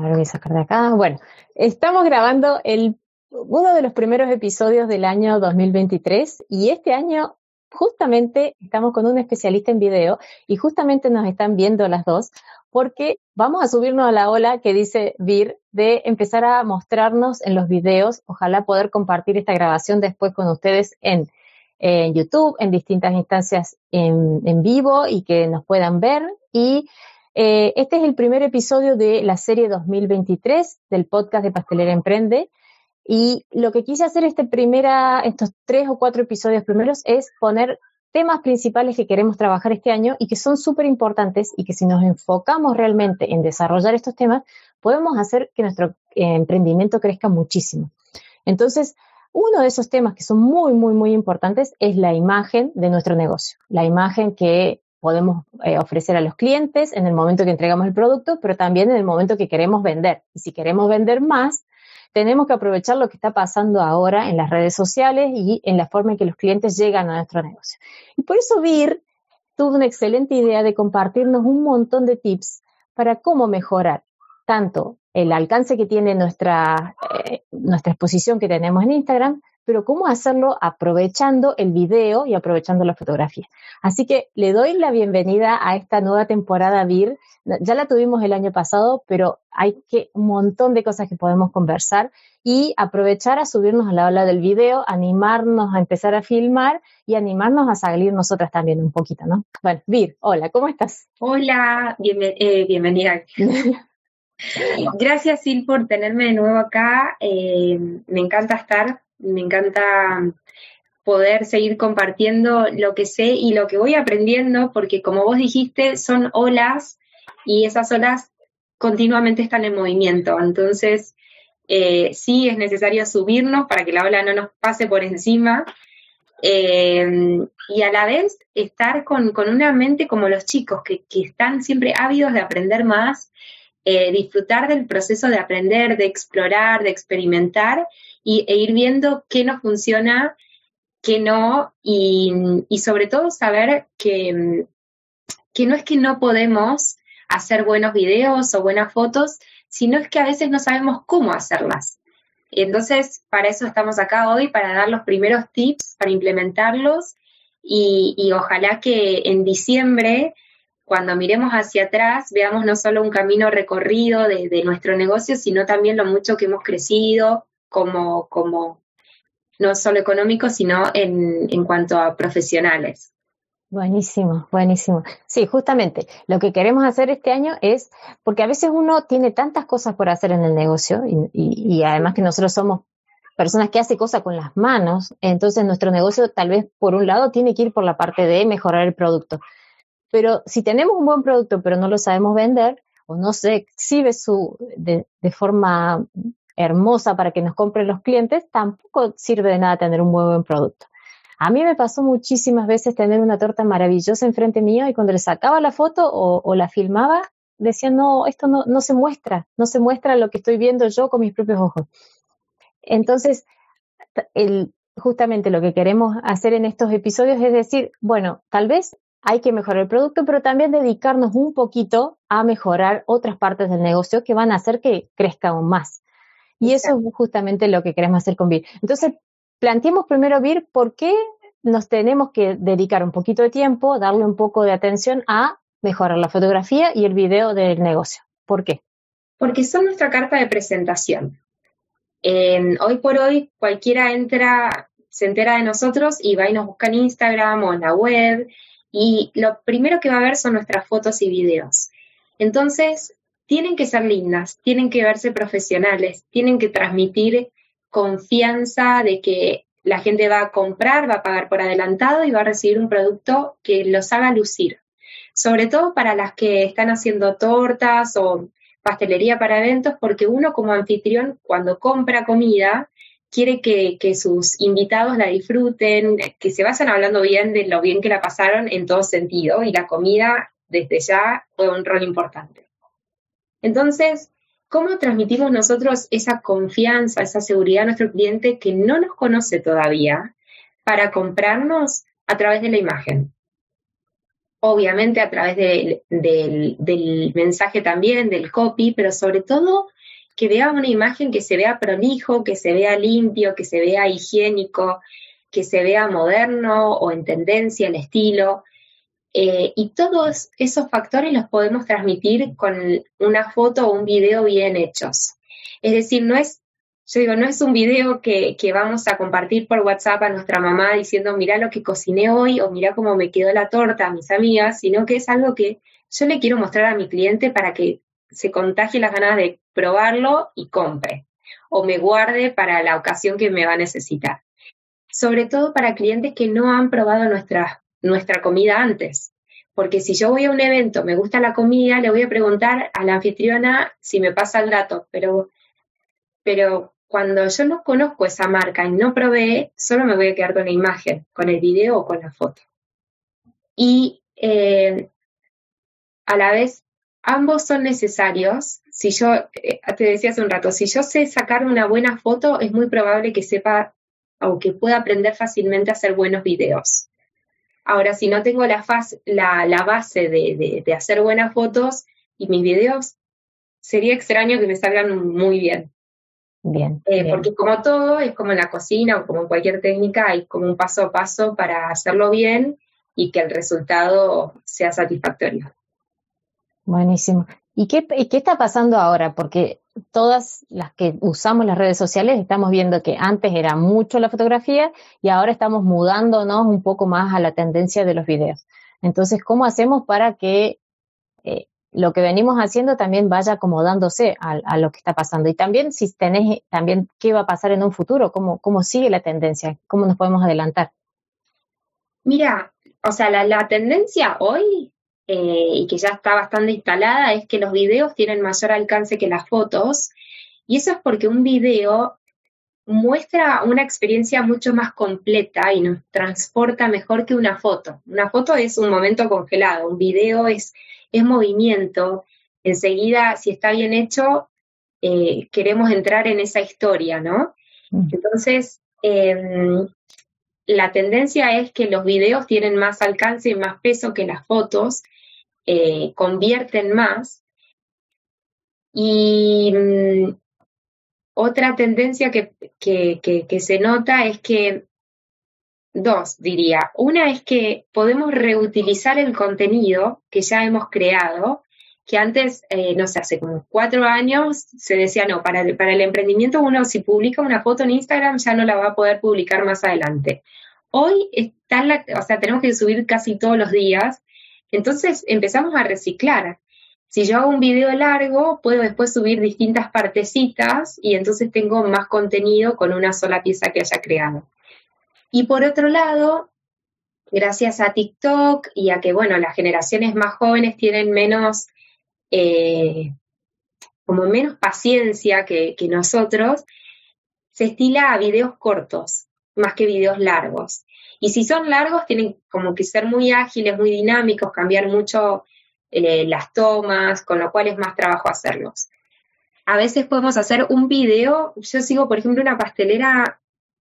Ahora voy a sacar de acá. Bueno, estamos grabando uno de los primeros episodios del año 2023 y este año justamente estamos con un especialista en video y justamente nos están viendo las dos porque vamos a subirnos a la ola que dice Vir de empezar a mostrarnos en los videos, ojalá poder compartir esta grabación después con ustedes en, en YouTube, en distintas instancias en, en, vivo y que nos puedan ver. Y eh, este es el primer episodio de la serie 2023 del podcast de Pastelera Emprende. Y lo que quise hacer este primera, estos tres o cuatro episodios primeros es poner temas principales que queremos trabajar este año y que son súper importantes y que si nos enfocamos realmente en desarrollar estos temas, podemos hacer que nuestro eh, emprendimiento crezca muchísimo. Entonces, uno de esos temas que son muy, muy, muy importantes es la imagen de nuestro negocio, la imagen que podemos eh, ofrecer a los clientes en el momento que entregamos el producto, pero también en el momento que queremos vender. Y si queremos vender más, tenemos que aprovechar lo que está pasando ahora en las redes sociales y en la forma en que los clientes llegan a nuestro negocio. Y por eso Vir tuvo una excelente idea de compartirnos un montón de tips para cómo mejorar tanto el alcance que tiene nuestra, eh, nuestra exposición que tenemos en Instagram, pero cómo hacerlo aprovechando el video y aprovechando la fotografía. Así que le doy la bienvenida a esta nueva temporada VIR. Ya la tuvimos el año pasado, pero hay que un montón de cosas que podemos conversar y aprovechar a subirnos a la ola del video, animarnos a empezar a filmar y animarnos a salir nosotras también un poquito, ¿no? Bueno, Vir, hola, ¿cómo estás? Hola, eh, bienvenida. Gracias, Sil, por tenerme de nuevo acá. Eh, me encanta estar me encanta poder seguir compartiendo lo que sé y lo que voy aprendiendo, porque como vos dijiste, son olas y esas olas continuamente están en movimiento. Entonces, eh, sí es necesario subirnos para que la ola no nos pase por encima. Eh, y a la vez estar con, una mente como los chicos, que, están siempre ávidos de aprender más, eh, disfrutar del proceso de aprender, de explorar, de experimentar y, e ir viendo qué nos funciona, qué no, y, sobre todo saber que, que no es que no podemos hacer buenos videos o buenas fotos, sino es que a veces no sabemos cómo hacerlas. Entonces, para eso estamos acá hoy, para dar los primeros tips, para implementarlos y, ojalá que en diciembre, cuando miremos hacia atrás, veamos no solo un camino recorrido de, de, nuestro negocio, sino también lo mucho que hemos crecido, como, como no solo económico, sino en, en cuanto a profesionales. Buenísimo, buenísimo. Sí, justamente lo que queremos hacer este año es, porque a veces uno tiene tantas cosas por hacer en el negocio y, y, además que nosotros somos personas que hacen cosas con las manos, entonces nuestro negocio tal vez por un lado tiene que ir por la parte de mejorar el producto. Pero si tenemos un buen producto pero no lo sabemos vender o no se exhibe su, de forma hermosa para que nos compren los clientes, tampoco sirve de nada tener un buen producto. A mí me pasó muchísimas veces tener una torta maravillosa enfrente mío y cuando le sacaba la foto o, la filmaba, decía, no, esto no, no se muestra, no se muestra lo que estoy viendo yo con mis propios ojos. Entonces, justamente lo que queremos hacer en estos episodios es decir, bueno, tal vez hay que mejorar el producto, pero también dedicarnos un poquito a mejorar otras partes del negocio que van a hacer que crezca aún más. Y eso es justamente lo que queremos hacer con VIR. Entonces, planteemos primero VIR por qué nos tenemos que dedicar un poquito de tiempo, darle un poco de atención a mejorar la fotografía y el video del negocio. ¿Por qué? Porque son nuestra carta de presentación. hoy por hoy cualquiera entra, se entera de nosotros y va y nos busca en Instagram o en la web y lo primero que va a ver son nuestras fotos y videos. Entonces, tienen que ser lindas, tienen que verse profesionales, tienen que transmitir confianza de que la gente va a comprar, va a pagar por adelantado y va a recibir un producto que los haga lucir. Sobre todo para las que están haciendo tortas o pastelería para eventos, porque uno como anfitrión, cuando compra comida, quiere que, sus invitados la disfruten, que se vayan hablando bien de lo bien que la pasaron en todo sentido, y la comida desde ya fue un rol importante. Entonces, ¿cómo transmitimos nosotros esa confianza, esa seguridad a nuestro cliente que no nos conoce todavía para comprarnos a través de la imagen? obviamente a través del, mensaje también, del copy, pero sobre todo que vea una imagen que se vea prolijo, que se vea limpio, que se vea higiénico, que se vea moderno o en tendencia, el estilo. Eh, y todos esos factores los podemos transmitir con una foto o un video bien hechos. Es decir, no es yo digo, no es un video que, vamos a compartir por WhatsApp a nuestra mamá diciendo, mira lo que cociné hoy o mira cómo me quedó la torta a mis amigas, sino que es algo que yo le quiero mostrar a mi cliente para que se contagie las ganas de probarlo y compre o me guarde para la ocasión que me va a necesitar. Sobre todo para clientes que no han probado nuestra, nuestra comida antes. Porque si yo voy a un evento, me gusta la comida, le voy a preguntar a la anfitriona si me pasa el dato, pero, pero cuando yo no conozco esa marca y no probé, solo me voy a quedar con la imagen, con el video o con la foto. Y eh, a la vez, ambos son necesarios. Si yo, eh, te decía hace un rato, si yo sé sacar una buena foto, es muy probable que sepa o que pueda aprender fácilmente a hacer buenos videos. Ahora, si no tengo la, la, base de, de hacer buenas fotos y mis videos, sería extraño que me salgan muy bien. Bien, eh, Porque como todo, es como en la cocina o como en cualquier técnica, hay como un paso a paso para hacerlo bien y que el resultado sea satisfactorio. Buenísimo. ¿Y qué, qué está pasando ahora? Porque todas las que usamos las redes sociales estamos viendo que antes era mucho la fotografía y ahora estamos mudándonos un poco más a la tendencia de los videos. Entonces, ¿cómo hacemos para que eh, lo que venimos haciendo también vaya acomodándose a, lo que está pasando. Y también si tenés, también qué va a pasar en un futuro, cómo, cómo sigue la tendencia, cómo nos podemos adelantar. Mira, o sea, la, tendencia hoy, eh, y que ya está bastante instalada, es que los videos tienen mayor alcance que las fotos. Y eso es porque un video muestra una experiencia mucho más completa y nos transporta mejor que una foto. Una foto es un momento congelado, un video es es movimiento, enseguida, si está bien hecho, eh, queremos entrar en esa historia, ¿no? Mm. Entonces, em, la tendencia es que los videos tienen más alcance y más peso que las fotos, eh, convierten más. Y mm, otra tendencia que, que se nota es que Dos, diría. Una es que podemos reutilizar el contenido que ya hemos creado, que antes, eh, no sé, hace como cuatro años se decía, no, para el, para el emprendimiento uno si publica una foto en Instagram ya no la va a poder publicar más adelante. Hoy está la, o sea, tenemos que subir casi todos los días, entonces empezamos a reciclar. Si yo hago un video largo, puedo después subir distintas partecitas y entonces tengo más contenido con una sola pieza que haya creado. Y por otro lado, gracias a TikTok y a que, bueno, las generaciones más jóvenes tienen menos, eh, como menos paciencia que, nosotros, se estila a videos cortos, más que videos largos. Y si son largos, tienen como que ser muy ágiles, muy dinámicos, cambiar mucho eh, las tomas, con lo cual es más trabajo hacerlos. A veces podemos hacer un video, yo sigo, por ejemplo, una pastelera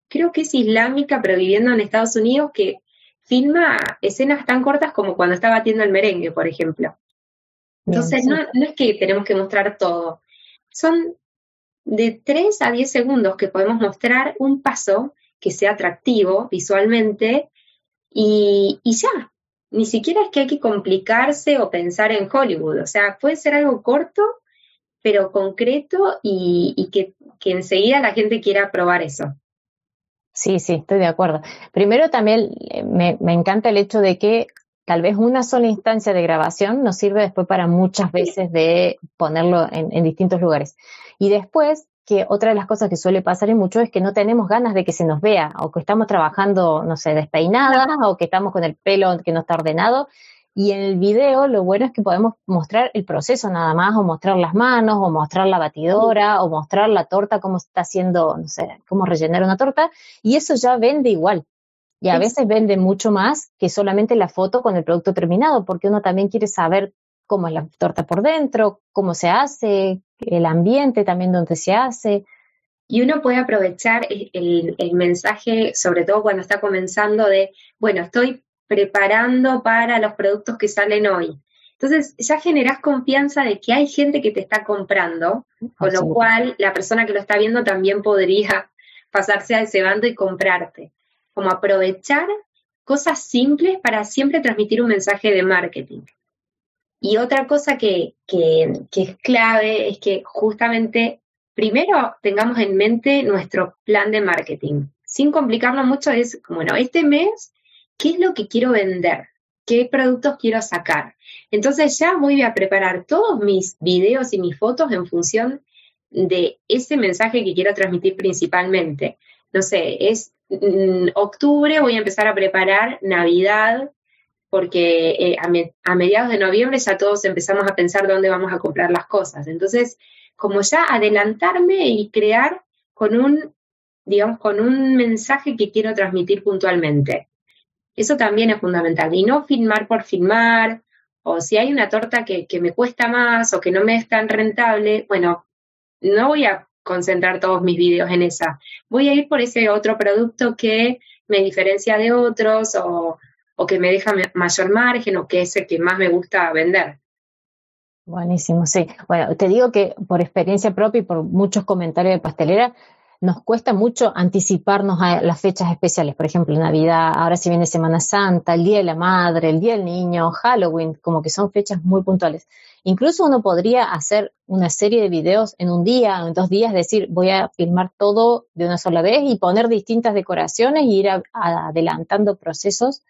creo que es islámica, pero viviendo en Estados Unidos, que filma escenas tan cortas como cuando está batiendo el merengue, por ejemplo. Entonces, no, no, es que tenemos que mostrar todo. Son de 3 a 10 segundos que podemos mostrar un paso que sea atractivo visualmente y, y ya. Ni siquiera es que hay que complicarse o pensar en Hollywood. O sea, puede ser algo corto, pero concreto y, y que, que enseguida la gente quiera probar eso. Sí, sí, estoy de acuerdo. Primero también eh, me, encanta el hecho de que tal vez una sola instancia de grabación nos sirve después para muchas veces de ponerlo en, distintos lugares. Y después, que otra de las cosas que suele pasar en mucho es que no tenemos ganas de que se nos vea, o que estamos trabajando, no sé, despeinadas, o que estamos con el pelo que no está ordenado, y en el video lo bueno es que podemos mostrar el proceso nada más, o mostrar las manos, o mostrar la batidora, o mostrar la torta, cómo está haciendo, no sé, cómo rellenar una torta, y eso ya vende igual. Y a veces vende mucho más que solamente la foto con el producto terminado, porque uno también quiere saber cómo es la torta por dentro, cómo se hace, el ambiente también donde se hace. Y uno puede aprovechar el, el mensaje, sobre todo cuando está comenzando, de, bueno, estoy preparando para los productos que salen hoy. Entonces ya generás confianza de que hay gente que te está comprando, con lo cual la persona que lo está viendo también podría pasarse a ese bando y comprarte. Como aprovechar cosas simples para siempre transmitir un mensaje de marketing. Y otra cosa que, que, es clave es que justamente primero tengamos en mente nuestro plan de marketing. Sin complicarlo mucho, es, bueno, este mes, ¿qué es lo que quiero vender? ¿Qué productos quiero sacar? Entonces ya voy a preparar todos mis videos y mis fotos en función de ese mensaje que quiero transmitir principalmente. No sé, es mm, octubre, voy a empezar a preparar Navidad, porque eh, a, mediados de noviembre ya todos empezamos a pensar dónde vamos a comprar las cosas. Entonces, como ya adelantarme y crear con un, digamos, con un mensaje que quiero transmitir puntualmente. Eso también es fundamental. Y no filmar por filmar, o si hay una torta que, que me cuesta más o que no me es tan rentable, bueno, no voy a concentrar todos mis videos en esa. Voy a ir por ese otro producto que me diferencia de otros o, o que me deja mayor margen o que es el que más me gusta vender. Buenísimo, sí. Bueno, te digo que por experiencia propia y por muchos comentarios de pastelera, nos cuesta mucho anticiparnos a las fechas especiales, por ejemplo, Navidad, ahora si viene Semana Santa, el Día de la Madre, el Día del Niño, Halloween, como que son fechas muy puntuales. Incluso uno podría hacer una serie de videos en un día o en dos días, decir, voy a filmar todo de una sola vez y poner distintas decoraciones y ir adelantando procesos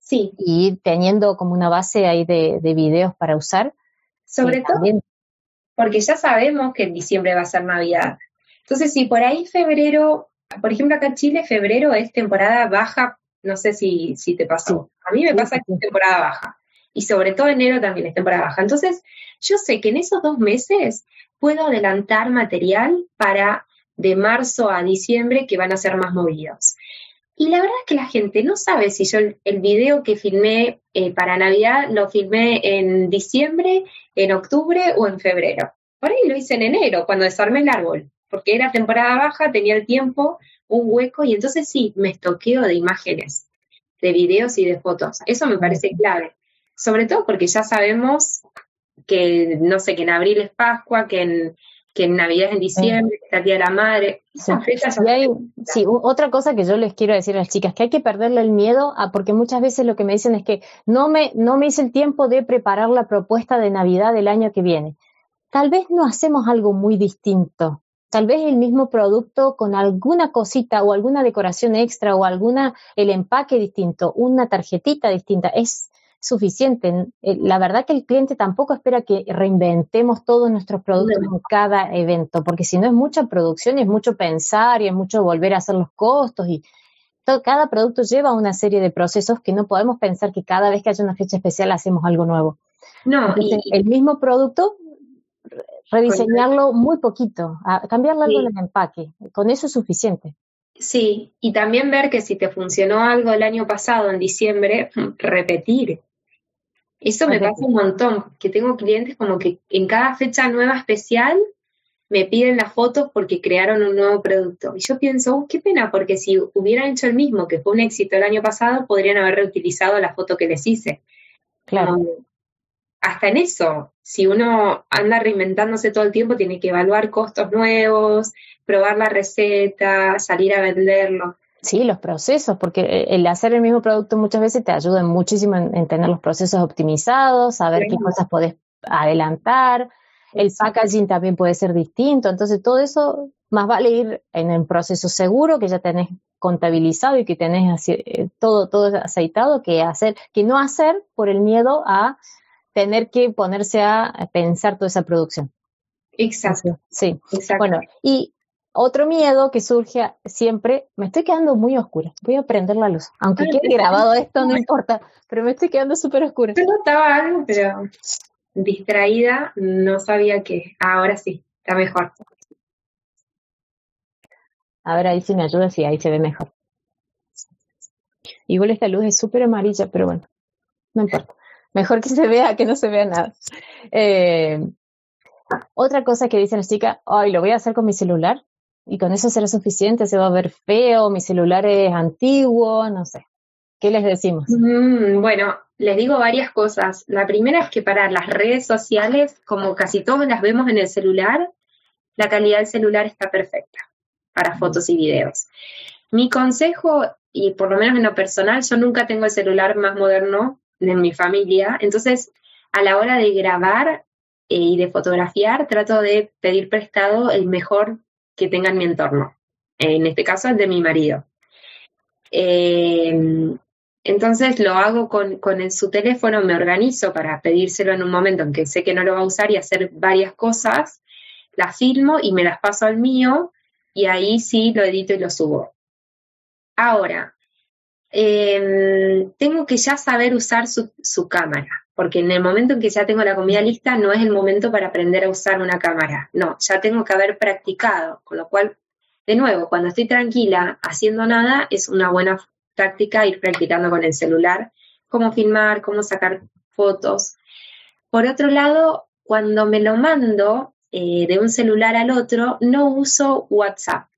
Sí. Y teniendo como una base ahí de, videos para usar. Sobre todo porque ya sabemos que en diciembre va a ser Navidad. Entonces, si por ahí febrero, por ejemplo, acá en Chile, febrero es temporada baja, no sé si, si te pasó. A mí me pasa que es temporada baja. Y sobre todo enero también es temporada baja. Entonces, yo sé que en esos dos meses puedo adelantar material para de marzo a diciembre que van a ser más movidos. Y la verdad es que la gente no sabe si yo el, video que filmé eh, para Navidad lo filmé en diciembre, en octubre o en febrero. Por ahí lo hice en enero, cuando desarmé el árbol, porque era temporada baja, tenía el tiempo, un hueco, y entonces sí, me estoqueo de imágenes, de videos y de fotos. Eso me parece clave. Sobre todo porque ya sabemos que, no sé, que en abril es Pascua, que en, que en Navidad es en diciembre, que el Día de la Madre. sí, otra cosa que yo les quiero decir a las chicas, que hay que perderle el miedo, a, porque muchas veces lo que me dicen es que no me, no me hice el tiempo de preparar la propuesta de Navidad del año que viene. Tal vez no hacemos algo muy distinto. Tal vez el mismo producto con alguna cosita o alguna decoración extra o alguna, el empaque distinto, una tarjetita distinta. Es, suficiente. Eh, la verdad que el cliente tampoco espera que reinventemos todos nuestros productos en cada evento, porque si no es mucha producción y es mucho pensar y es mucho volver a hacer los costos y todo, cada producto lleva una serie de procesos que no podemos pensar que cada vez que haya una fecha especial hacemos algo nuevo. No, el mismo producto rediseñarlo muy poquito, cambiarle algo en el empaque, con eso es suficiente. Sí, y también ver que si te funcionó algo el año pasado, en diciembre, repetir. Eso me pasa un montón, que tengo clientes como que en cada fecha nueva especial me piden las fotos porque crearon un nuevo producto. Y yo pienso, uh, qué pena, porque si hubieran hecho el mismo, que fue un éxito el año pasado, podrían haber reutilizado la foto que les hice. Claro. hasta en eso, si uno anda reinventándose todo el tiempo, tiene que evaluar costos nuevos, probar la receta, salir a venderlo. Sí, los procesos, porque eh, el hacer el mismo producto muchas veces te ayuda muchísimo en, tener los procesos optimizados, saber qué cosas podés adelantar. El packaging también puede ser distinto. Entonces, todo eso más vale ir en el proceso seguro que ya tenés contabilizado y que tenés así, eh, todo, todo aceitado que hacer, que no hacer por el miedo a tener que ponerse a pensar toda esa producción. Exacto. Sí. Exacto. Bueno, y otro miedo que surge siempre, me estoy quedando muy oscura, voy a prender la luz, aunque quede grabado esto, no importa, pero me estoy quedando súper oscura. Yo notaba algo, pero distraída, no sabía que, ahora sí, está mejor. A ver, ahí sí me ayuda, sí, ahí se ve mejor. Igual esta luz es súper amarilla, pero bueno, no importa. Mejor que se vea que no se vea nada. Eh, otra cosa que dicen las chicas, ay, lo voy a hacer con mi celular y con eso será suficiente, se va a ver feo, mi celular es antiguo, no sé. ¿Qué les decimos? Mm, bueno, les digo varias cosas. La primera es que para las redes sociales, como casi todos las vemos en el celular, la calidad del celular está perfecta para fotos y videos. Mi consejo, y por lo menos en lo personal, yo nunca tengo el celular más moderno de mi familia, entonces a la hora de grabar eh, y de fotografiar, trato de pedir prestado el mejor que tenga en mi entorno. En este caso, el de mi marido. Eh, entonces lo hago con, con su teléfono, me organizo para pedírselo en un momento en que sé que no lo va a usar y hacer varias cosas, las filmo y me las paso al mío y ahí sí lo edito y lo subo. Ahora, em, tengo que ya saber usar su, su, cámara, porque en el momento en que ya tengo la comida lista no es el momento para aprender a usar una cámara, no, ya tengo que haber practicado, con lo cual, de nuevo, cuando estoy tranquila haciendo nada, es una buena práctica ir practicando con el celular, cómo filmar, cómo sacar fotos. Por otro lado, cuando me lo mando eh, de un celular al otro, no uso WhatsApp,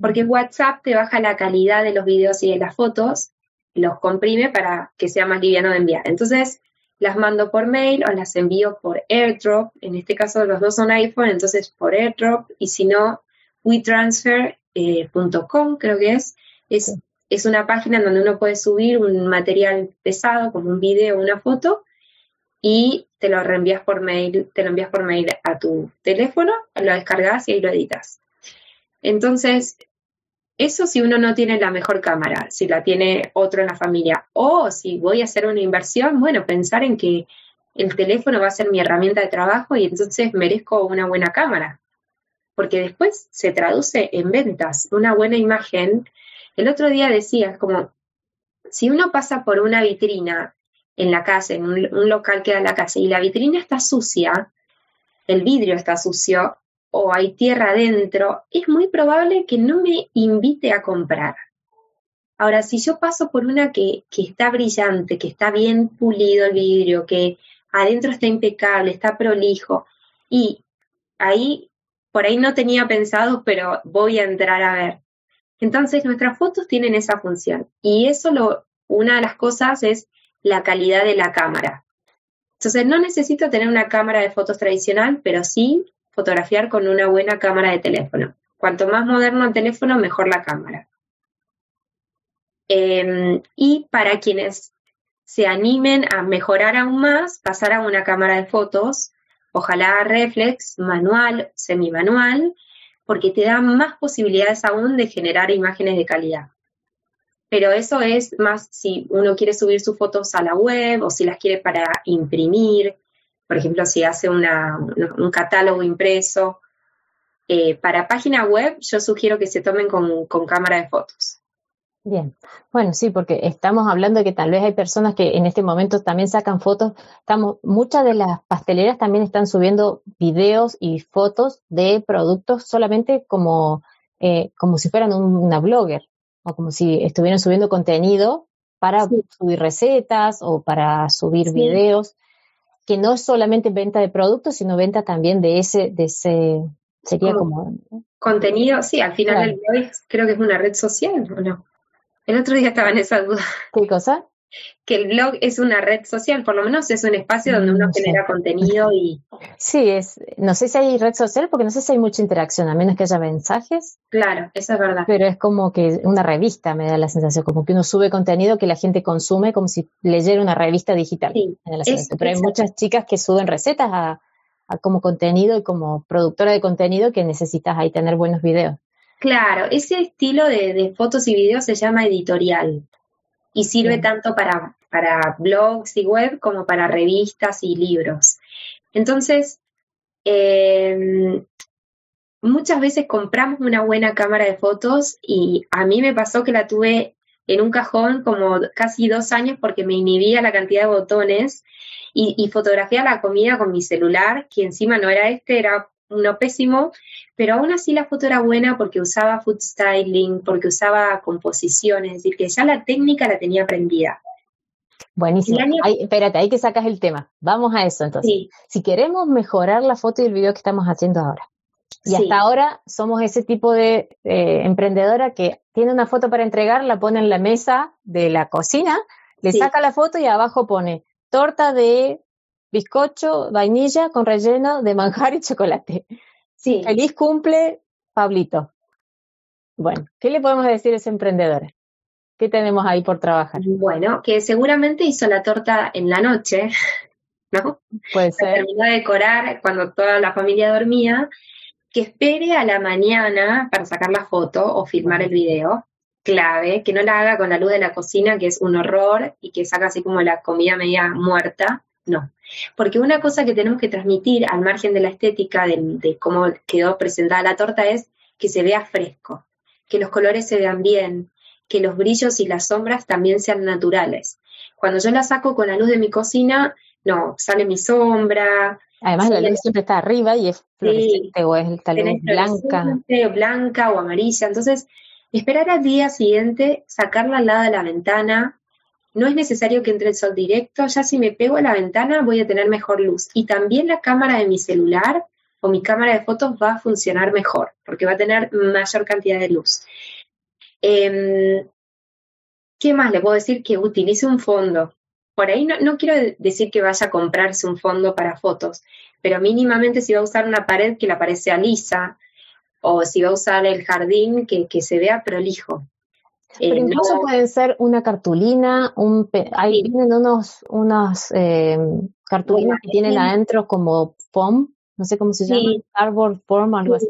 porque WhatsApp te baja la calidad de los videos y de las fotos, los comprime para que sea más liviano de enviar. Entonces, las mando por mail o las envío por AirDrop. En este caso, los dos son iPhone, entonces por AirDrop. Y si no, WeTransfer.com, creo que es. Es es una página donde uno puede subir un material pesado, como un video o una foto, y te lo reenvías por mail, te lo envías por mail a tu teléfono, lo descargas y ahí lo editas. Entonces, eso si uno no tiene la mejor cámara, si la tiene otro en la familia, o si voy a hacer una inversión, bueno, pensar en que el teléfono va a ser mi herramienta de trabajo y entonces merezco una buena cámara, porque después se traduce en ventas. Una buena imagen el otro día decías como, si uno pasa por una vitrina en la casa, en un, local que da en la casa, y la vitrina está sucia, el vidrio está sucio o hay tierra adentro, es muy probable que no me invite a comprar. Ahora, si yo paso por una que, que está brillante, que está bien pulido el vidrio, que adentro está impecable, está prolijo, y ahí, por ahí no tenía pensado, pero voy a entrar a ver. Entonces, nuestras fotos tienen esa función. Y eso lo, una de las cosas es la calidad de la cámara. Entonces, no necesito tener una cámara de fotos tradicional, pero sí fotografiar con una buena cámara de teléfono. Cuanto más moderno el teléfono, mejor la cámara. Em, y para quienes se animen a mejorar aún más, pasar a una cámara de fotos, ojalá reflex, manual, semimanual, porque te da más posibilidades aún de generar imágenes de calidad. Pero eso es más si uno quiere subir sus fotos a la web o si las quiere para imprimir, por ejemplo, si hace un catálogo impreso. Eh, para página web yo sugiero que se tomen con, con cámara de fotos. Bien, bueno, sí, porque estamos hablando de que tal vez hay personas que en este momento también sacan fotos. Estamos, muchas de las pasteleras también están subiendo videos y fotos de productos solamente como, eh, como si fueran una blogger o como si estuvieran subiendo contenido para subir recetas o para subir videos, que no es solamente venta de productos, sino venta también de ese, de ese, sería como... Contenido, sí, al final del blog creo que es una red social, ¿o no? El otro día estaba en esa duda. ¿Qué cosa? Que el blog es una red social, por lo menos es un espacio donde uno genera contenido y... Sí, es, no sé si hay red social porque no sé si hay mucha interacción, a menos que haya mensajes. Claro, eso es verdad. Pero es como que una revista me da la sensación, como que uno sube contenido que la gente consume como si leyera una revista digital. Sí, Pero hay muchas chicas que suben recetas a, a como contenido y como productora de contenido que necesitas ahí tener buenos videos. Claro, ese estilo de, fotos y videos se llama editorial y sirve tanto para, para, blogs y web como para revistas y libros. Entonces, em, muchas veces compramos una buena cámara de fotos y a mí me pasó que la tuve en un cajón como casi dos años porque me inhibía la cantidad de botones y, y fotografiaba la comida con mi celular, que encima no era este, era uno pésimo, pero aún así la foto era buena porque usaba food styling, porque usaba composiciones, es decir, que ya la técnica la tenía aprendida. Buenísimo. espérate, ahí que sacas el tema. Vamos a eso entonces. Si queremos mejorar la foto y el video que estamos haciendo ahora, Y hasta ahora somos ese tipo de eh, emprendedora que tiene una foto para entregar, la pone en la mesa de la cocina, le saca la foto y abajo pone torta de bizcocho, vainilla con relleno de manjar y chocolate. Sí. Feliz cumple, Pablito. Bueno, ¿qué le podemos decir a ese emprendedor? ¿Qué tenemos ahí por trabajar? Bueno, que seguramente hizo la torta en la noche, ¿no? Puede ser. Terminó de decorar cuando toda la familia dormía que espere a la mañana para sacar la foto o filmar el video, clave, que no la haga con la luz de la cocina, que es un horror, y que saca así como la comida media muerta, no. Porque una cosa que tenemos que transmitir al margen de la estética, de, cómo quedó presentada la torta, es que se vea fresco, que los colores se vean bien, que los brillos y las sombras también sean naturales. Cuando yo la saco con la luz de mi cocina, no, sale mi sombra, Además, la luz siempre está arriba y es fluorescente o es tal vez blanca. Blanca o amarilla. Entonces, esperar al día siguiente, sacarla al lado de la ventana. No es necesario que entre el sol directo. Ya si me pego a la ventana voy a tener mejor luz. Y también la cámara de mi celular o mi cámara de fotos va a funcionar mejor porque va a tener mayor cantidad de luz. Em, ¿Qué más le puedo decir? Que utilice un fondo por ahí no, quiero decir que vaya a comprarse un fondo para fotos, pero mínimamente si va a usar una pared que la pared sea lisa, o si va a usar el jardín que, se vea prolijo. Pero eh, incluso pueden ser una cartulina, un ahí vienen unos, unas eh, cartulinas que tienen adentro como foam, no sé cómo se llama, cardboard foam, algo así,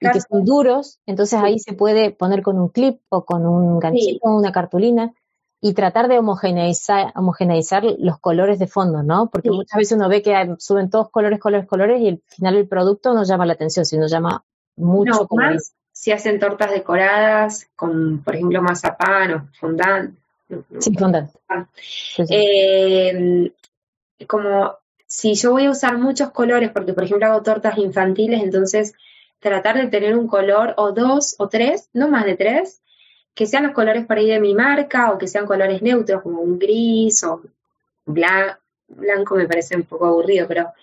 y que son duros, entonces ahí se puede poner con un clip o con un ganchito, una cartulina, y tratar de homogeneizar, homogeneizar los colores de fondo, ¿no? Porque muchas veces uno ve que suben todos colores, colores, colores y al final el producto no llama la atención, sino llama mucho. No, más si hacen tortas decoradas con, por ejemplo, mazapán o fondant. Sí, fondant. Ah. Eh, como si yo voy a usar muchos colores, porque por ejemplo hago tortas infantiles, entonces tratar de tener un color o dos o tres, no más de tres, que sean los colores por ahí de mi marca o que sean colores neutros como un gris o blanco, me parece un poco aburrido, pero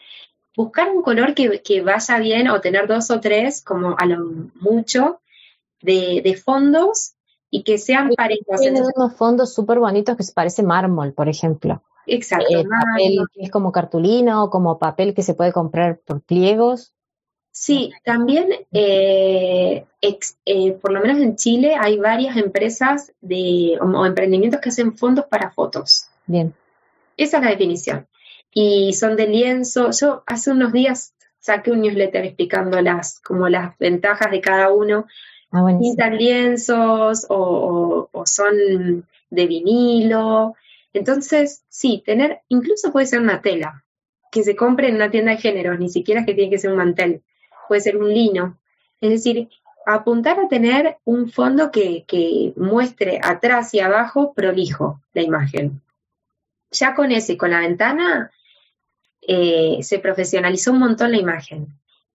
buscar un color que, vaya bien o tener dos o tres como a lo mucho de, fondos y que sean parejos. Tienen unos fondos súper bonitos que se parece mármol, por ejemplo. Exacto. Eh, papel que es como cartulina o como papel que se puede comprar por pliegos. Sí, también, eh, eh, por lo menos en Chile, hay varias empresas de, o, emprendimientos que hacen fondos para fotos. Bien. Esa es la definición. Y son de lienzo. Yo hace unos días saqué un newsletter explicando las, como las ventajas de cada uno. Ah, Pintan lienzos o, o, son de vinilo. Entonces, sí, tener, incluso puede ser una tela que se compre en una tienda de géneros, ni siquiera es que tiene que ser un mantel puede ser un lino. Es decir, apuntar a tener un fondo que, muestre atrás y abajo prolijo la imagen. Ya con ese, con la ventana, eh, se profesionalizó un montón la imagen.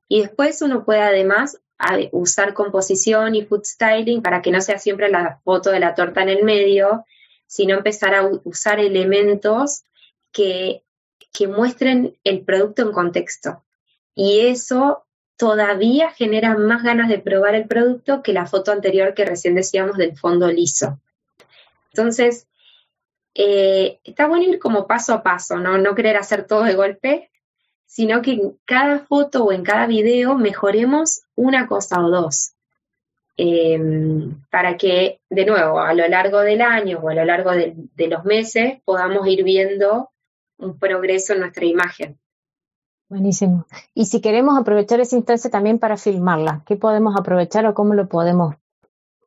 Y después uno puede además usar composición y food styling para que no sea siempre la foto de la torta en el medio, sino empezar a usar elementos que, que muestren el producto en contexto. Y eso todavía genera más ganas de probar el producto que la foto anterior que recién decíamos del fondo liso. Entonces, eh, está bueno ir como paso a paso, ¿no? Querer hacer todo de golpe, sino que en cada foto o en cada video mejoremos una cosa o dos. Em, para que, de nuevo, a lo largo del año o a lo largo de los meses podamos ir viendo un progreso en nuestra imagen. Buenísimo. Y si queremos aprovechar esa instancia también para filmarla, ¿qué podemos aprovechar o cómo lo podemos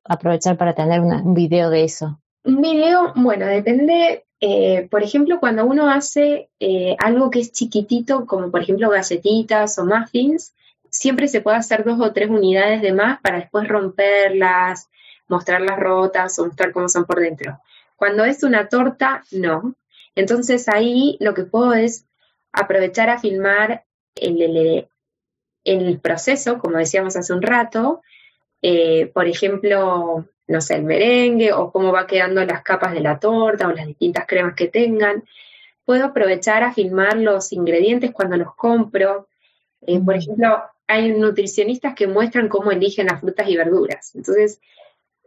aprovechar para tener un video de eso? Un video, bueno, depende, eh, por ejemplo, cuando uno hace eh, algo que es chiquitito, como por ejemplo galletitas o muffins, siempre se puede hacer dos o tres unidades de más para después romperlas, mostrarlas rotas o mostrar cómo son por dentro. Cuando es una torta, no. Entonces ahí lo que puedo es aprovechar a filmar el, el, proceso, como decíamos hace un rato, eh, por ejemplo, no sé, el merengue o cómo va quedando las capas de la torta o las distintas cremas que tengan. Puedo aprovechar a filmar los ingredientes cuando los compro. Eh, por ejemplo, hay nutricionistas que muestran cómo eligen las frutas y verduras. Entonces,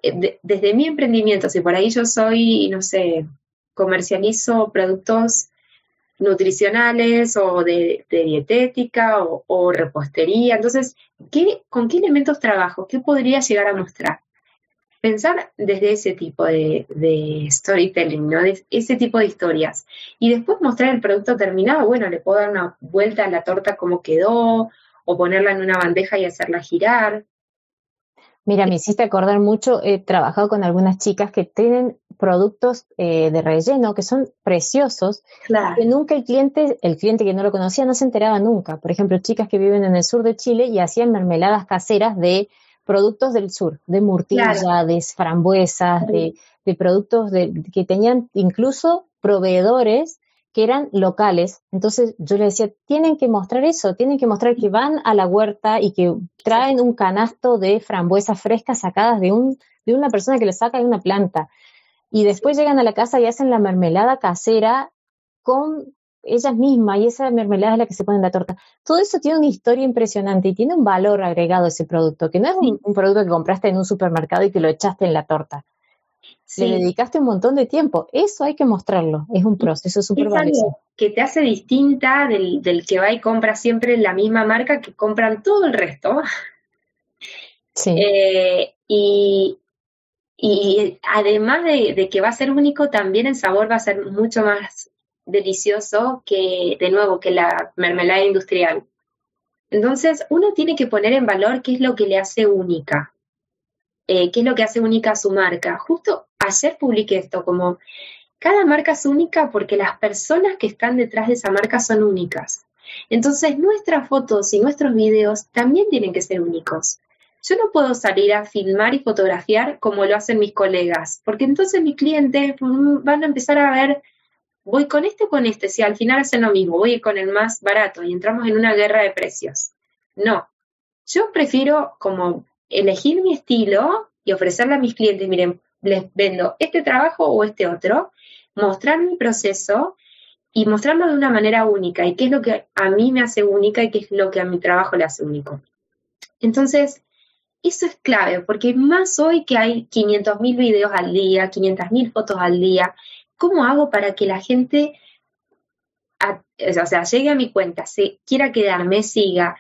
eh, desde mi emprendimiento, si por ahí yo soy, no sé, comercializo productos nutricionales o de, dietética o, repostería. Entonces, ¿qué, ¿con qué elementos trabajo? ¿Qué podría llegar a mostrar? Pensar desde ese tipo de, storytelling, ¿no? De ese tipo de historias. Y después mostrar el producto terminado. Bueno, le puedo dar una vuelta a la torta como quedó, o ponerla en una bandeja y hacerla girar. Mira, me hiciste acordar mucho, he trabajado con algunas chicas que tienen productos eh, de relleno que son preciosos, claro. que nunca el cliente, el cliente que no lo conocía no se enteraba nunca. Por ejemplo, chicas que viven en el sur de Chile y hacían mermeladas caseras de productos del sur, de murtilla, de frambuesas, de, de, productos de, que tenían incluso proveedores que eran locales. Entonces yo le decía, tienen que mostrar eso, tienen que mostrar que van a la huerta y que traen un canasto de frambuesas frescas sacadas de, un, de una persona que lo saca de una planta. Y después llegan a la casa y hacen la mermelada casera con ellas mismas y esa mermelada es la que se pone en la torta. Todo eso tiene una historia impresionante y tiene un valor agregado ese producto, que no es un producto que compraste en un supermercado y que lo echaste en la torta le dedicaste un montón de tiempo. Eso hay que mostrarlo. Es un proceso súper valioso. Que te hace distinta del, que va y compra siempre la misma marca que compran todo el resto. Sí. Eh, y, además de, que va a ser único, también el sabor va a ser mucho más delicioso que, de nuevo, que la mermelada industrial. Entonces, uno tiene que poner en valor qué es lo que le hace única. Eh, qué es lo que hace única a su marca. Justo ayer publiqué esto, como cada marca es única porque las personas que están detrás de esa marca son únicas. Entonces nuestras fotos y nuestros videos también tienen que ser únicos. Yo no puedo salir a filmar y fotografiar como lo hacen mis colegas, porque entonces mis clientes mm, van a empezar a ver, voy con este o con este, si al final hacen lo mismo, voy con el más barato y entramos en una guerra de precios. No, yo prefiero como elegir mi estilo y ofrecerle a mis clientes, miren, les vendo este trabajo o este otro, mostrar mi proceso y mostrarlo de una manera única y qué es lo que a mí me hace única y qué es lo que a mi trabajo le hace único. Entonces, eso es clave, porque más hoy que hay 500.000 videos al día, 500.000 fotos al día, ¿cómo hago para que la gente, o sea, llegue a mi cuenta, se quiera quedarme, siga,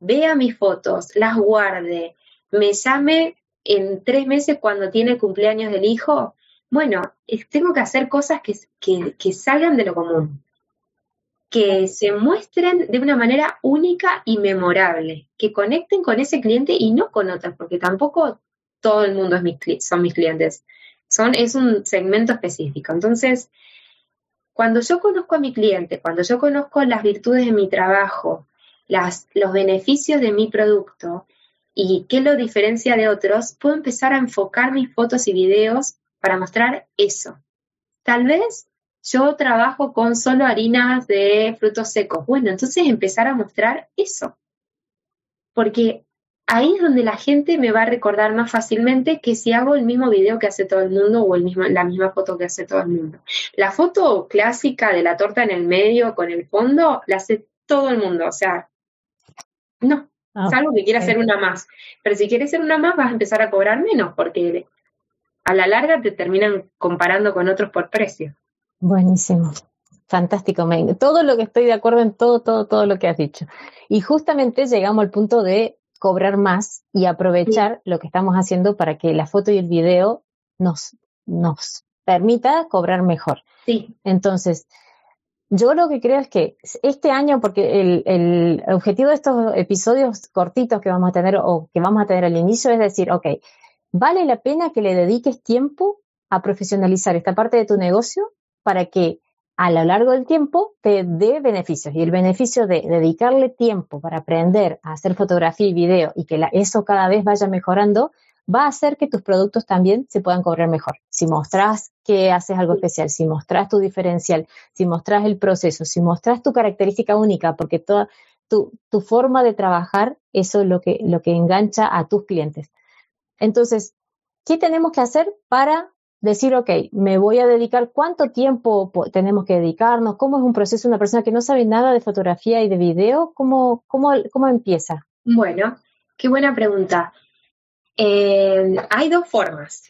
vea mis fotos, las guarde, me llame en tres meses cuando tiene cumpleaños del hijo, bueno, tengo que hacer cosas que, salgan de lo común, que se muestren de una manera única y memorable, que conecten con ese cliente y no con otros, porque tampoco todo el mundo son mis clientes, es un segmento específico. Entonces, cuando yo conozco a mi cliente, cuando yo conozco las virtudes de mi trabajo, las, los beneficios de mi producto, y qué lo diferencia de otros, puedo empezar a enfocar mis fotos y videos para mostrar eso. Tal vez yo trabajo con solo harinas de frutos secos. Bueno, entonces empezar a mostrar eso. Porque ahí es donde la gente me va a recordar más fácilmente que si hago el mismo video que hace todo el mundo o el mismo, la misma foto que hace todo el mundo. La foto clásica de la torta en el medio con el fondo la hace todo el mundo. O sea, no, Ah, Salvo que quieras hacer una más. Pero si quieres hacer una más, vas a empezar a cobrar menos, porque a la larga te terminan comparando con otros por precio. Buenísimo. Fantástico, Todo lo que estoy de acuerdo en todo, todo, todo lo que has dicho. Y justamente llegamos al punto de cobrar más y aprovechar lo que estamos haciendo para que la foto y el video nos, nos permita cobrar mejor. Sí. Entonces, yo lo que creo es que este año, porque el, objetivo de estos episodios cortitos que vamos a tener o que vamos a tener al inicio es decir, ok, vale la pena que le dediques tiempo a profesionalizar esta parte de tu negocio para que a lo largo del tiempo te dé beneficios. Y el beneficio de dedicarle tiempo para aprender a hacer fotografía y video y que eso cada vez vaya mejorando, va a hacer que tus productos también se puedan cobrar mejor. Si mostrás que haces algo especial, si mostrás tu diferencial, si mostrás el proceso, si mostrás tu característica única, porque toda tu, forma de trabajar, eso es lo que, lo que engancha a tus clientes. Entonces, ¿qué tenemos que hacer para decir, ok, me voy a dedicar, cuánto tiempo tenemos que dedicarnos, cómo es un proceso, una persona que no sabe nada de fotografía y de video, cómo, cómo, cómo empieza? Bueno, qué buena pregunta. Eh, hay dos formas.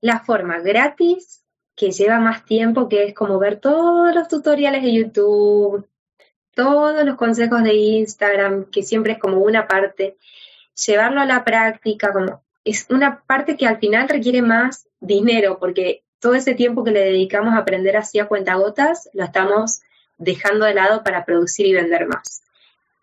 La forma gratis, que lleva más tiempo, que es como ver todos los tutoriales de YouTube, todos los consejos de Instagram, que siempre es como una parte, llevarlo a la práctica, como es una parte que al final requiere más dinero, porque todo ese tiempo que le dedicamos a aprender así a cuentagotas, lo estamos dejando de lado para producir y vender más.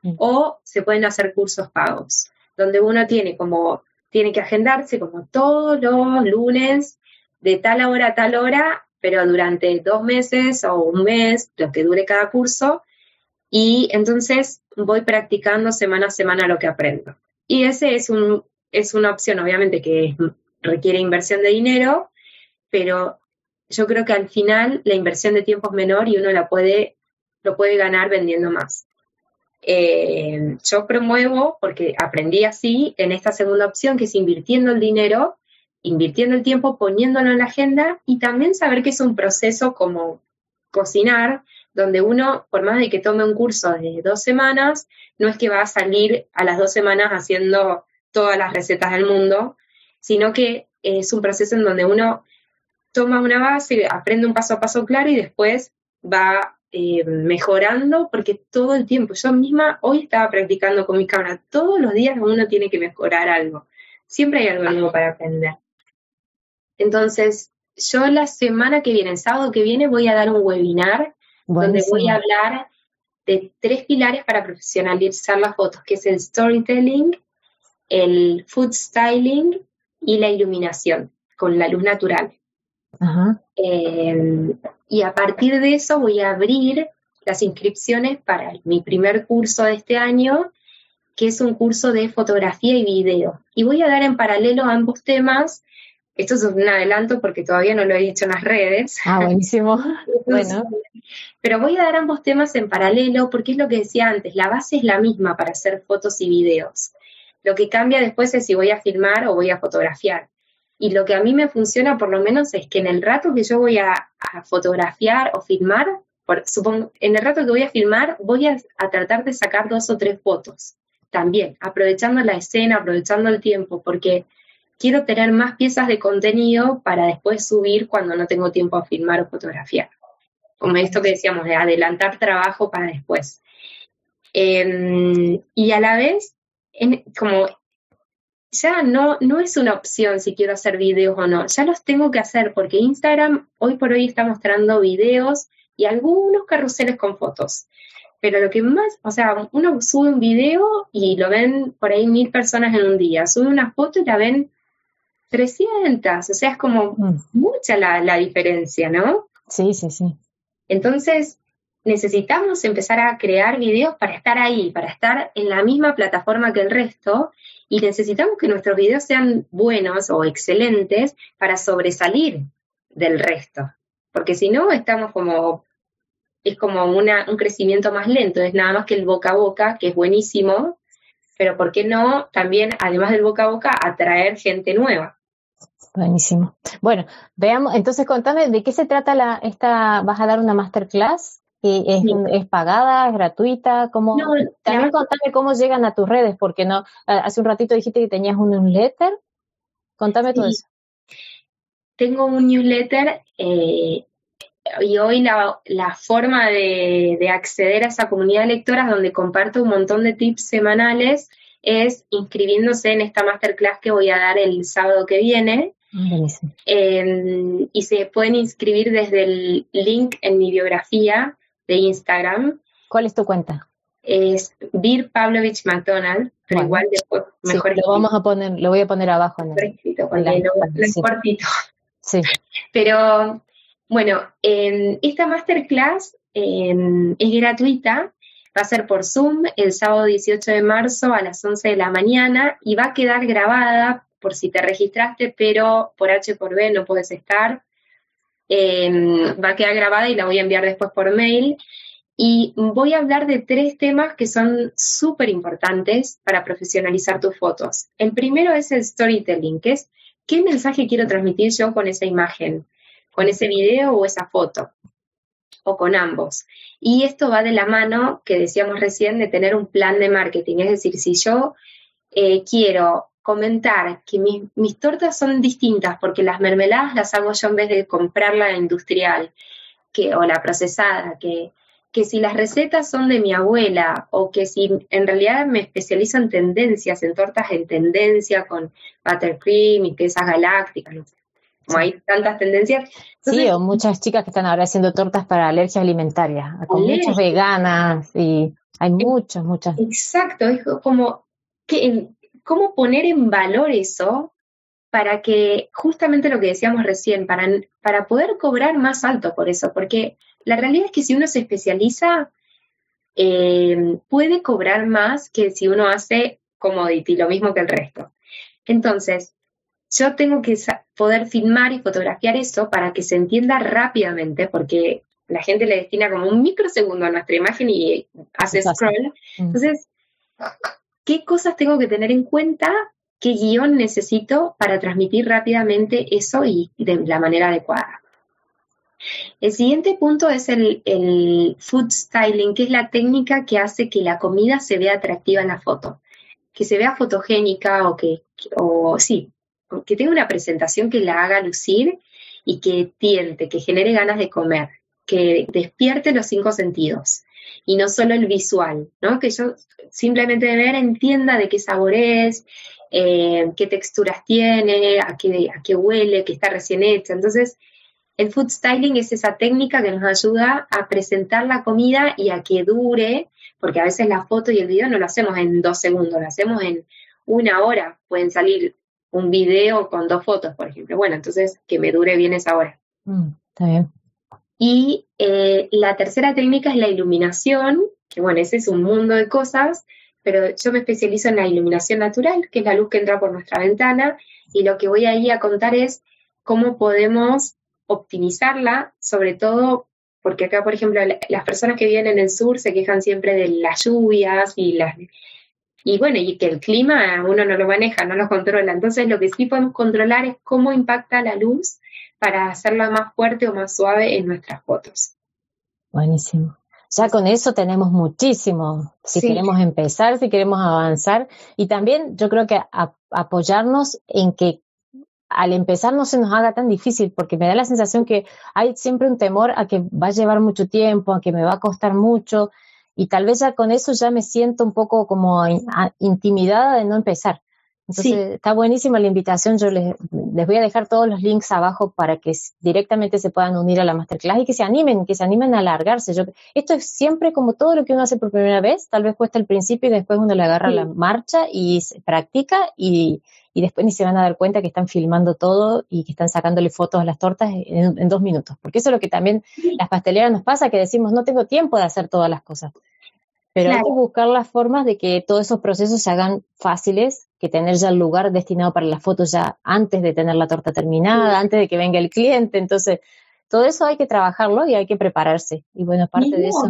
Mm. O se pueden hacer cursos pagos, donde uno tiene como, tiene que agendarse como todos los lunes, de tal hora a tal hora, pero durante dos meses o un mes, lo que dure cada curso, y entonces voy practicando semana a semana lo que aprendo. Y ese es, un, es una opción, obviamente, que requiere inversión de dinero, pero yo creo que al final la inversión de tiempo es menor y uno la puede, lo puede ganar vendiendo más. Eh, yo promuevo, porque aprendí así, en esta segunda opción, que es invirtiendo el dinero, invirtiendo el tiempo, poniéndolo en la agenda y también saber que es un proceso como cocinar, donde uno, por más de que tome un curso de dos semanas, no es que va a salir a las dos semanas haciendo todas las recetas del mundo, sino que es un proceso en donde uno toma una base, aprende un paso a paso claro y después va eh, mejorando, porque todo el tiempo, yo misma hoy estaba practicando con mi cámara, todos los días uno tiene que mejorar algo, siempre hay algo nuevo para aprender. Entonces, yo la semana que viene, el sábado que viene, voy a dar un webinar donde voy a hablar de tres pilares para profesionalizar las fotos, que es el storytelling, el food styling y la iluminación con la luz natural. Em, y a partir de eso voy a abrir las inscripciones para mi primer curso de este año, que es un curso de fotografía y video. Y voy a dar en paralelo ambos temas. Esto es un adelanto porque todavía no lo he dicho en las redes. Ah, buenísimo. bueno. Pero voy a dar ambos temas en paralelo porque es lo que decía antes, la base es la misma para hacer fotos y videos. Lo que cambia después es si voy a filmar o voy a fotografiar. Y lo que a mí me funciona por lo menos es que en el rato que yo voy a, fotografiar o filmar, supongo, en el rato que voy a filmar, voy a, tratar de sacar dos o tres fotos. También, aprovechando la escena, aprovechando el tiempo, porque quiero tener más piezas de contenido para después subir cuando no tengo tiempo a filmar o fotografiar. Como esto que decíamos, de adelantar trabajo para después. Em, y a la vez, como ya no, no es una opción si quiero hacer videos o no, ya los tengo que hacer porque Instagram hoy por hoy está mostrando videos y algunos carruseles con fotos. Pero lo que más, o sea, uno sube un video y lo ven por ahí mil personas en un día, sube una foto y la ven 300, o sea, es como mm. mucha la, la diferencia, ¿no? Sí, sí, sí. Entonces, necesitamos empezar a crear videos para estar ahí, para estar en la misma plataforma que el resto y necesitamos que nuestros videos sean buenos o excelentes para sobresalir del resto, porque si no estamos como, es como una, un crecimiento más lento, es nada más que el boca a boca, que es buenísimo, pero ¿por qué no también, además del boca a boca, atraer gente nueva? Buenísimo. Bueno, veamos, entonces contame de qué se trata la, esta, vas a dar una masterclass es, es, pagada, es gratuita? ¿Cómo, también contame cómo llegan a tus redes, porque no hace un ratito dijiste que tenías un newsletter. Contame todo eso. Tengo un newsletter eh, y hoy la, la forma de, de, acceder a esa comunidad de lectoras donde comparto un montón de tips semanales es inscribiéndose en esta masterclass que voy a dar el sábado que viene. Eh, y se pueden inscribir desde el link en mi biografía de Instagram. ¿Cuál es tu cuenta? Es Bir Pavlovich McDonald, pero igual después mejor lo vamos a poner, lo voy a poner abajo en el, escrito, con lo, sí. cortito. Sí. Pero bueno, esta masterclass es gratuita, va a ser por Zoom el sábado 18 de marzo a las 11 de la mañana y va a quedar grabada por si te registraste, pero por H por B no puedes estar. Em, va a quedar grabada y la voy a enviar después por mail. Y voy a hablar de tres temas que son súper importantes para profesionalizar tus fotos. El primero es el storytelling, que es qué mensaje quiero transmitir yo con esa imagen, con ese video o esa foto. o con ambos. Y esto va de la mano que decíamos recién de tener un plan de marketing. Es decir, si yo eh, quiero comentar que mis, tortas son distintas porque las mermeladas las hago yo en vez de comprarla industrial que, o la procesada, que, que si las recetas son de mi abuela o que si en realidad me especializo en tendencias, en tortas en tendencia con buttercream y quesas galácticas, no sé, como hay tantas tendencias. sí, o muchas chicas que están ahora haciendo tortas para alergias alimentarias, con muchas veganas y hay muchas, muchas. Exacto, es como que cómo poner en valor eso para que justamente lo que decíamos recién, para, para poder cobrar más alto por eso, porque la realidad es que si uno se especializa, eh, puede cobrar más que si uno hace commodity, lo mismo que el resto. Entonces, yo tengo que poder filmar y fotografiar eso para que se entienda rápidamente, porque la gente le destina como un microsegundo a nuestra imagen y hace scroll. Mm. Entonces, ¿qué cosas tengo que tener en cuenta? ¿Qué guion necesito para transmitir rápidamente eso y de la manera adecuada? El siguiente punto es el, food styling, que es la técnica que hace que la comida se vea atractiva en la foto, que se vea fotogénica o que, o sí, que tenga una presentación que la haga lucir y que tiente, que genere ganas de comer, que despierte los cinco sentidos y no solo el visual, ¿no? Que yo simplemente de ver entienda de qué sabor es, eh, qué texturas tiene, a qué, a qué huele, que está recién hecha. Entonces, el food styling es esa técnica que nos ayuda a presentar la comida y a que dure, porque a veces la foto y el video no lo hacemos en dos segundos, lo hacemos en una hora. Pueden salir un video con dos fotos, por ejemplo. Bueno, entonces que me dure bien esa hora. Mm, está bien. Y eh, la tercera técnica es la iluminación, que bueno, ese es un mundo de cosas, pero yo me especializo en la iluminación natural, que es la luz que entra por nuestra ventana, y lo que voy ahí a contar es cómo podemos optimizarla, sobre todo porque acá, por ejemplo, las personas que viven en el sur se quejan siempre de las lluvias y las... Y bueno, y que el clima uno no lo maneja, no lo controla. Entonces, lo que sí podemos controlar es cómo impacta la luz para hacerla más fuerte o más suave en nuestras fotos. Buenísimo. Ya con eso tenemos muchísimo, si queremos empezar, si queremos avanzar. Y también yo creo que apoyarnos en que al empezar no se nos haga tan difícil, porque me da la sensación que hay siempre un temor a que va a llevar mucho tiempo, a que me va a costar mucho, y tal vez ya con eso ya me siento un poco como intimidada de no empezar. Entonces, está buenísima la invitación. Yo les, les, voy a dejar todos los links abajo para que directamente se puedan unir a la masterclass y que se animen, que se animen a alargarse. Yo, esto es siempre como todo lo que uno hace por primera vez. Tal vez cuesta al principio y después uno le agarra la marcha y se practica y, y, después ni se van a dar cuenta que están filmando todo y que están sacándole fotos a las tortas en, en dos minutos. Porque eso es lo que también las pasteleras nos pasa, que decimos no tengo tiempo de hacer todas las cosas. Pero hay que buscar las formas de que todos esos procesos se hagan fáciles, que tener ya el lugar destinado para la foto ya antes de tener la torta terminada, antes de que venga el cliente. Entonces, todo eso hay que trabajarlo y hay que prepararse. Y bueno, aparte de eso.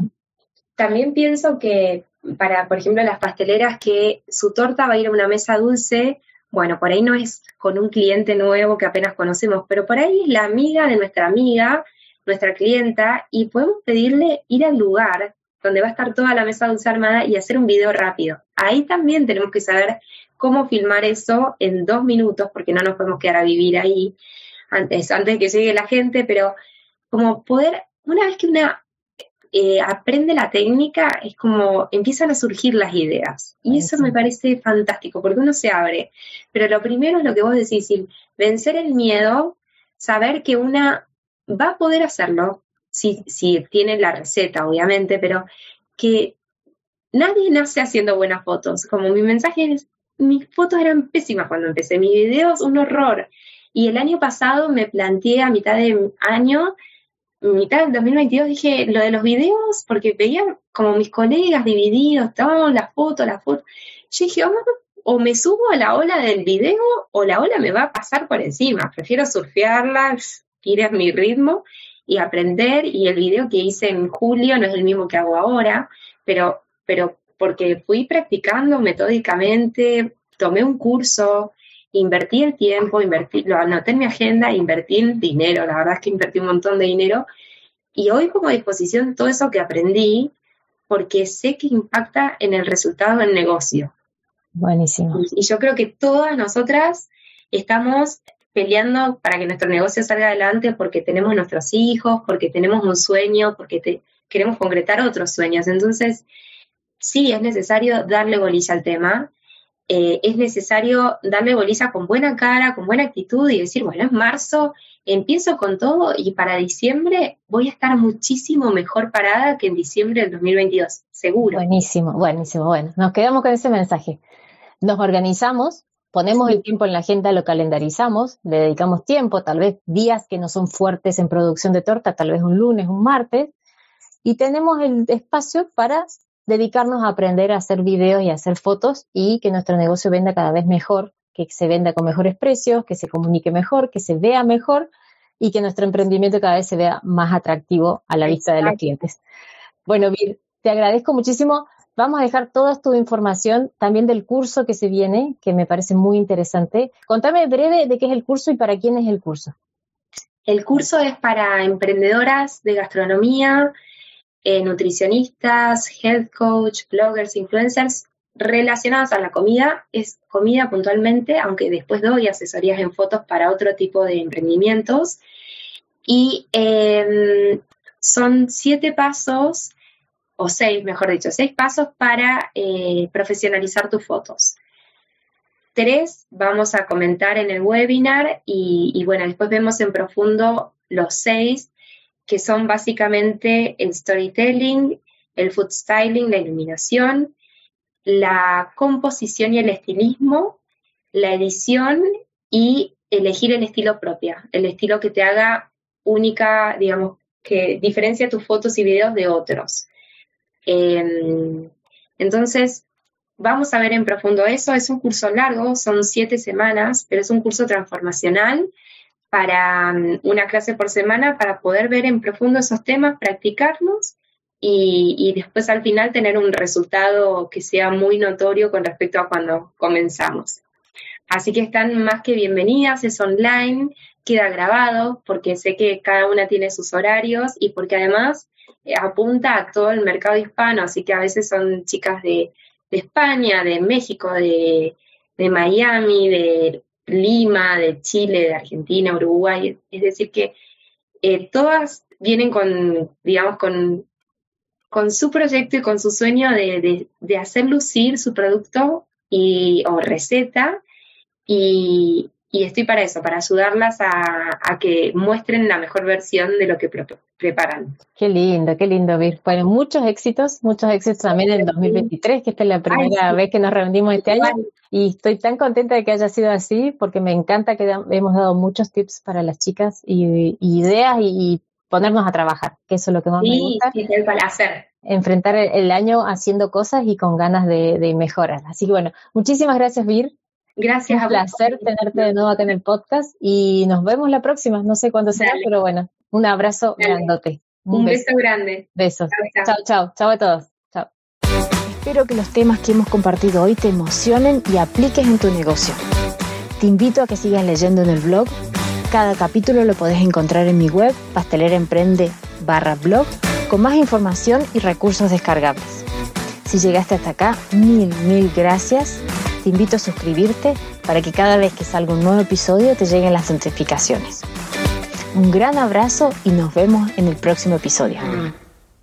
También pienso que para, por ejemplo, las pasteleras que su torta va a ir a una mesa dulce, bueno, por ahí no es con un cliente nuevo que apenas conocemos, pero por ahí es la amiga de nuestra amiga, nuestra clienta, y podemos pedirle ir al lugar donde va a estar toda la mesa dulce armada y hacer un video rápido. Ahí también tenemos que saber cómo filmar eso en dos minutos, porque no nos podemos quedar a vivir ahí antes, antes de que llegue la gente, pero como poder, una vez que una eh, aprende la técnica, es como empiezan a surgir las ideas. Y eso me parece fantástico, porque uno se abre. Pero lo primero es lo que vos decís, vencer el miedo, saber que una va a poder hacerlo, si, si tienen la receta, obviamente, pero que nadie nace haciendo buenas fotos. Como mi mensaje es, mis fotos eran pésimas cuando empecé, mis videos un horror. Y el año pasado me planteé a mitad de año, mitad del 2022, dije lo de los videos, porque veía como mis colegas divididos, todas las fotos, las fotos. Yo dije, oh, o me subo a la ola del video o la ola me va a pasar por encima. Prefiero surfearla, ir a mi ritmo y aprender. Y el video que hice en julio no es el mismo que hago ahora, pero, pero porque fui practicando metódicamente, tomé un curso, invertí el tiempo, invertí, lo anoté en mi agenda, invertí el dinero, la verdad es que invertí un montón de dinero Y hoy pongo a disposición todo eso que aprendí porque sé que impacta en el resultado del negocio. Buenísimo. Y, yo creo que todas nosotras estamos peleando para que nuestro negocio salga adelante porque tenemos nuestros hijos, porque tenemos un sueño, porque queremos concretar otros sueños. Entonces, sí, es necesario darle bolilla al tema. Eh, es necesario darle bolilla con buena cara, con buena actitud y decir, bueno, es marzo, empiezo con todo y para diciembre voy a estar muchísimo mejor parada que en diciembre del 2022, seguro. Buenísimo, buenísimo. Bueno, nos quedamos con ese mensaje. Nos organizamos, ponemos el tiempo en la agenda, lo calendarizamos, le dedicamos tiempo, tal vez días que no son fuertes en producción de torta, tal vez un lunes, un martes, y tenemos el espacio para dedicarnos a aprender a hacer videos y a hacer fotos y que nuestro negocio venda cada vez mejor que se venda con mejores precios, que se comunique mejor, que se vea mejor y que nuestro emprendimiento cada vez se vea más atractivo a la vista de los clientes. Bueno, Vir, te agradezco muchísimo. Vamos a dejar toda tu información también del curso que se viene, que me parece muy interesante. Contame breve de qué es el curso y para quién es el curso. El curso es para emprendedoras de gastronomía, eh, nutricionistas, health coach, bloggers, influencers relacionadas a la comida, es comida puntualmente, aunque después doy asesorías en fotos para otro tipo de emprendimientos. Y em, son siete pasos, o seis, mejor dicho, seis pasos para eh, profesionalizar tus fotos. Tres vamos a comentar en el webinar y, y bueno, después vemos en profundo los seis, que son básicamente el storytelling, el food styling, la iluminación, la composición y el estilismo, la edición y elegir el estilo propio, el estilo que te haga única, digamos, que diferencia tus fotos y videos de otros. Em, entonces, vamos a ver en profundo eso. Es un curso largo, son siete semanas, pero es un curso transformacional para um, una clase por semana para poder ver en profundo esos temas, practicarlos y, después al final tener un resultado que sea muy notorio con respecto a cuando comenzamos. Así que están más que bienvenidas, es online, queda grabado porque sé que cada una tiene sus horarios y porque además apunta a todo el mercado hispano, así que a veces son chicas de, España, de México, de, Miami, de Lima, de Chile, de Argentina, Uruguay, es decir que eh, todas vienen con, digamos, con con su proyecto y con su sueño de, hacer lucir su producto y, o receta y, estoy para eso, para ayudarlas a, que muestren la mejor versión de lo que preparan. Qué lindo, qué lindo, Vir. Bueno, muchos éxitos, muchos éxitos también en 2023, que esta es la primera vez que nos reunimos este año. Y estoy tan contenta de que haya sido así, porque me encanta que hemos dado muchos tips para las chicas y, ideas y, ponernos a trabajar, que eso es lo que más me gusta. Sí, el placer. Enfrentar el, año haciendo cosas y con ganas de, mejorar. Así que bueno, muchísimas gracias, Vir. Gracias. Un placer tenerte de nuevo acá en el podcast y nos vemos la próxima. No sé cuándo será, pero bueno, un abrazo grandote. Un, beso. grande. Besos. Chao, chao. Chao a todos. Chao. Espero que los temas que hemos compartido hoy te emocionen y apliques en tu negocio. Te invito a que sigas leyendo en el blog cada capítulo lo podés encontrar en mi web pasteleraemprende barra blog con más información y recursos descargables. Si llegaste hasta acá, mil, mil gracias. Te invito a suscribirte para que cada vez que salga un nuevo episodio te lleguen las notificaciones. Un gran abrazo y nos vemos en el próximo episodio.